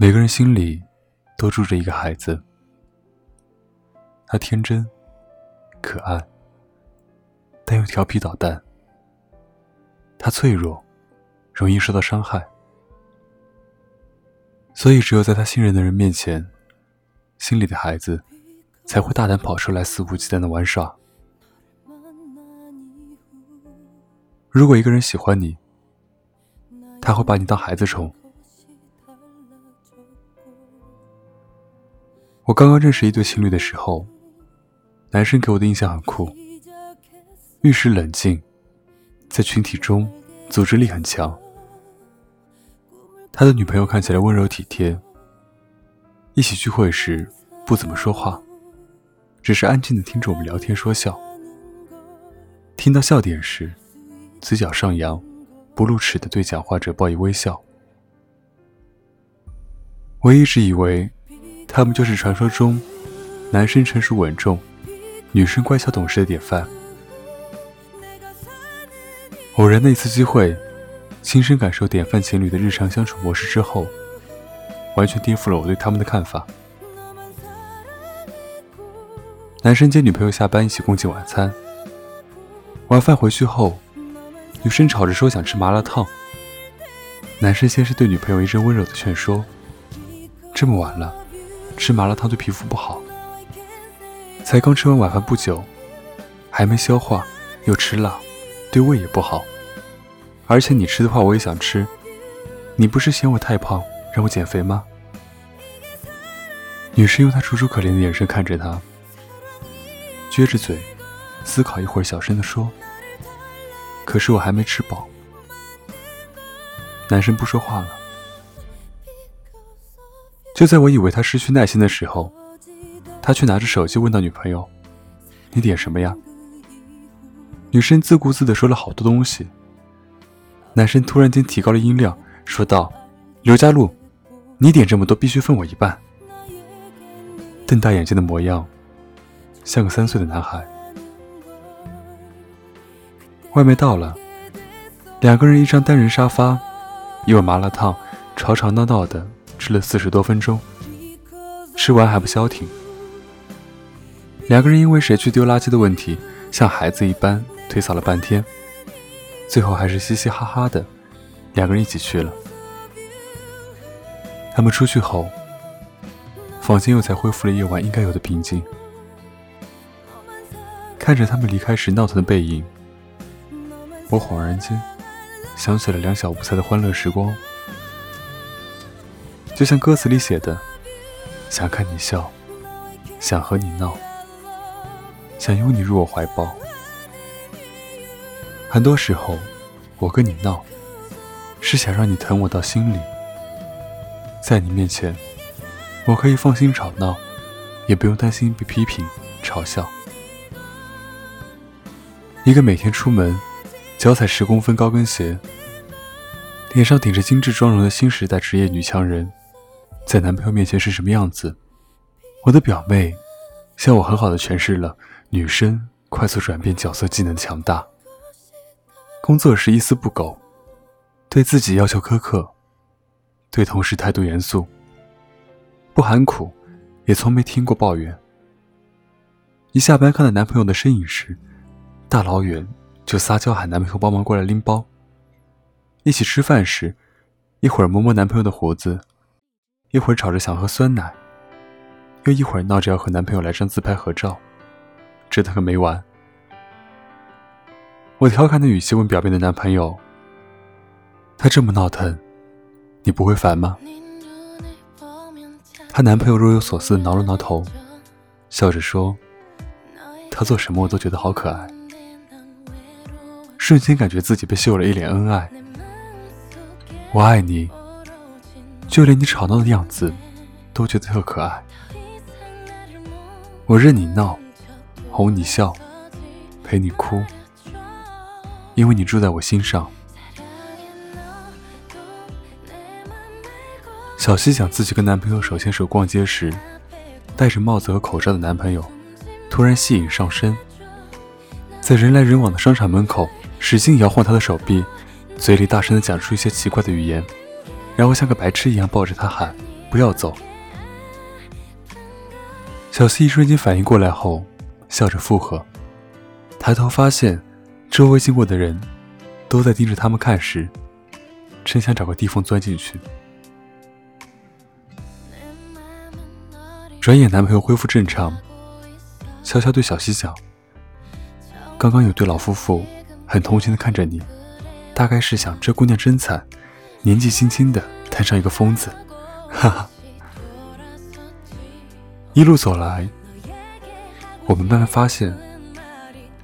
每个人心里都住着一个孩子，他天真、可爱，但又调皮捣蛋。他脆弱，容易受到伤害，所以只有在他信任的人面前，心里的孩子才会大胆跑出来，肆无忌惮的玩耍。如果一个人喜欢你，他会把你当孩子宠。我刚刚认识一对情侣的时候，男生给我的印象很酷，遇事冷静，在群体中组织力很强。他的女朋友看起来温柔体贴，一起聚会时不怎么说话，只是安静的听着我们聊天说笑。听到笑点时，嘴角上扬，不露齿的对讲话者报以微笑。我一直以为。他们就是传说中男生成熟稳重、女生乖巧懂事的典范。偶然的一次机会，亲身感受典范情侣的日常相处模式之后，完全颠覆了我对他们的看法。男生接女朋友下班一起共进晚餐，晚饭回去后，女生吵着说想吃麻辣烫。男生先是对女朋友一阵温柔的劝说：“这么晚了。”吃麻辣烫对皮肤不好，才刚吃完晚饭不久，还没消化，又吃辣，对胃也不好。而且你吃的话，我也想吃。你不是嫌我太胖，让我减肥吗？女生用她楚楚可怜的眼神看着他，撅着嘴，思考一会儿，小声的说：“可是我还没吃饱。”男生不说话了。就在我以为他失去耐心的时候，他却拿着手机问到女朋友：“你点什么呀？”女生自顾自地说了好多东西。男生突然间提高了音量，说道：“刘佳璐，你点这么多，必须分我一半。”瞪大眼睛的模样，像个三岁的男孩。外卖到了，两个人一张单人沙发，一碗麻辣烫，吵吵闹闹的。吃了四十多分钟，吃完还不消停。两个人因为谁去丢垃圾的问题，像孩子一般推搡了半天，最后还是嘻嘻哈哈的，两个人一起去了。他们出去后，房间又才恢复了夜晚应该有的平静。看着他们离开时闹腾的背影，我恍然间想起了两小无猜的欢乐时光。就像歌词里写的，想看你笑，想和你闹，想拥你入我怀抱。很多时候，我跟你闹，是想让你疼我到心里。在你面前，我可以放心吵闹，也不用担心被批评嘲笑。一个每天出门，脚踩十公分高跟鞋，脸上顶着精致妆容的新时代职业女强人。在男朋友面前是什么样子？我的表妹向我很好的诠释了女生快速转变角色技能的强大。工作时一丝不苟，对自己要求苛刻，对同事态度严肃，不喊苦，也从没听过抱怨。一下班看到男朋友的身影时，大老远就撒娇喊男朋友帮忙过来拎包。一起吃饭时，一会儿摸摸男朋友的胡子。一会儿吵着想喝酸奶，又一会儿闹着要和男朋友来张自拍合照，折腾个没完。我调侃的语气问表妹的男朋友：“他这么闹腾，你不会烦吗？”她男朋友若有所思挠了挠头，笑着说：“他做什么我都觉得好可爱。”瞬间感觉自己被秀了一脸恩爱。我爱你。就连你吵闹的样子，都觉得特可爱。我任你闹，哄你笑，陪你哭，因为你住在我心上。小西讲自己跟男朋友手牵手逛街时，戴着帽子和口罩的男朋友突然吸引上身，在人来人往的商场门口使劲摇晃他的手臂，嘴里大声的讲出一些奇怪的语言。然后像个白痴一样抱着他喊：“不要走。小希一瞬间反应过来后，笑着附和。抬头发现，周围经过的人都在盯着他们看时，真想找个地缝钻进去。转眼，男朋友恢复正常，悄悄对小希讲：“刚刚有对老夫妇很同情的看着你，大概是想这姑娘真惨，年纪轻轻的摊上一个疯子。”哈哈。一路走来，我们慢慢发现，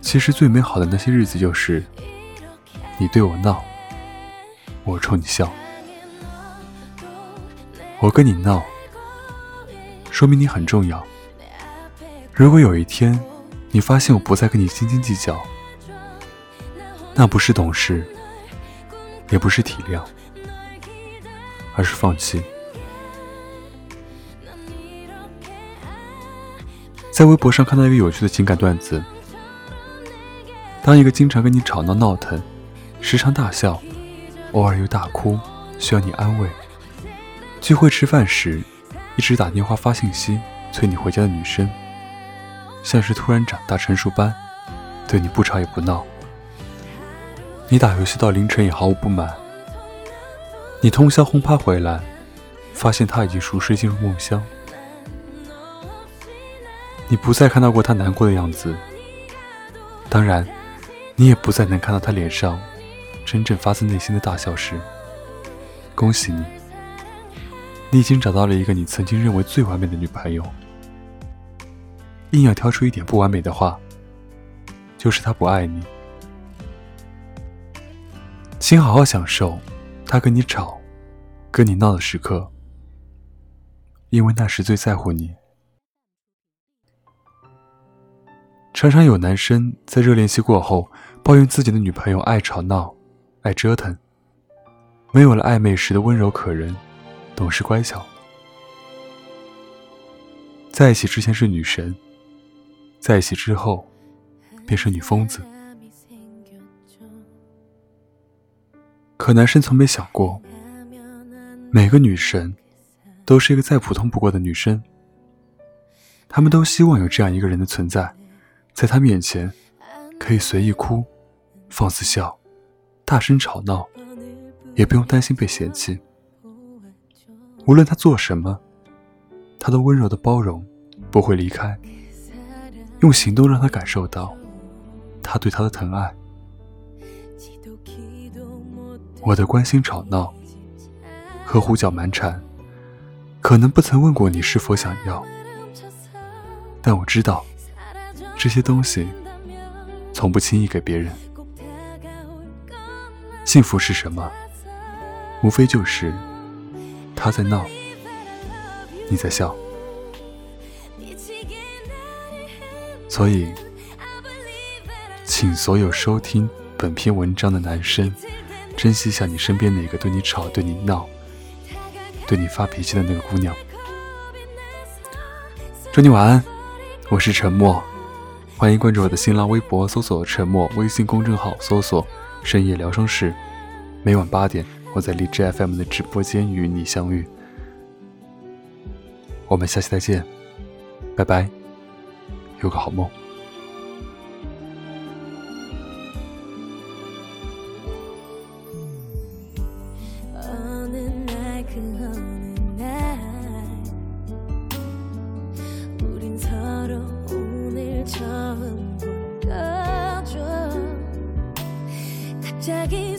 其实最美好的那些日子，就是你对我闹，我冲你笑，我跟你闹，说明你很重要。如果有一天你发现我不再跟你斤斤计较，那不是懂事，也不是体谅，而是放弃。在微博上看到一个有趣的情感段子：当一个经常跟你吵闹闹腾、时常大笑、偶尔又大哭，需要你安慰；聚会吃饭时一直打电话发信息催你回家的女生，像是突然长大成熟般，对你不吵也不闹；你打游戏到凌晨也毫无不满；你通宵轰趴回来，发现他已经熟睡进入梦乡。你不再看到过他难过的样子，当然，你也不再能看到他脸上真正发自内心的大笑时。恭喜你，你已经找到了一个你曾经认为最完美的女朋友。硬要挑出一点不完美的话，就是他不爱你。请好好享受他跟你吵、跟你闹的时刻，因为那时最在乎你。常常有男生在热恋期过后抱怨自己的女朋友爱吵闹、爱折腾，没有了暧昧时的温柔可人、懂事乖巧。在一起之前是女神，在一起之后便是女疯子。可男生从没想过，每个女神都是一个再普通不过的女生，他们都希望有这样一个人的存在。在他面前，可以随意哭，放肆笑，大声吵闹，也不用担心被嫌弃。无论他做什么，他都温柔的包容，不会离开，用行动让他感受到他对他的疼爱。我的关心吵闹和胡搅蛮缠，可能不曾问过你是否想要，但我知道。这些东西从不轻易给别人。幸福是什么？无非就是他在闹，你在笑。所以，请所有收听本篇文章的男生，珍惜一下你身边那个对你吵、对你闹、对你发脾气的那个姑娘。祝你晚安，我是沉默。欢迎关注我的新浪微博，搜索“沉默”；微信公众号搜索“深夜疗伤室”。每晚八点，我在荔枝 FM 的直播间与你相遇。我们下期再见，拜拜，有个好梦。 자기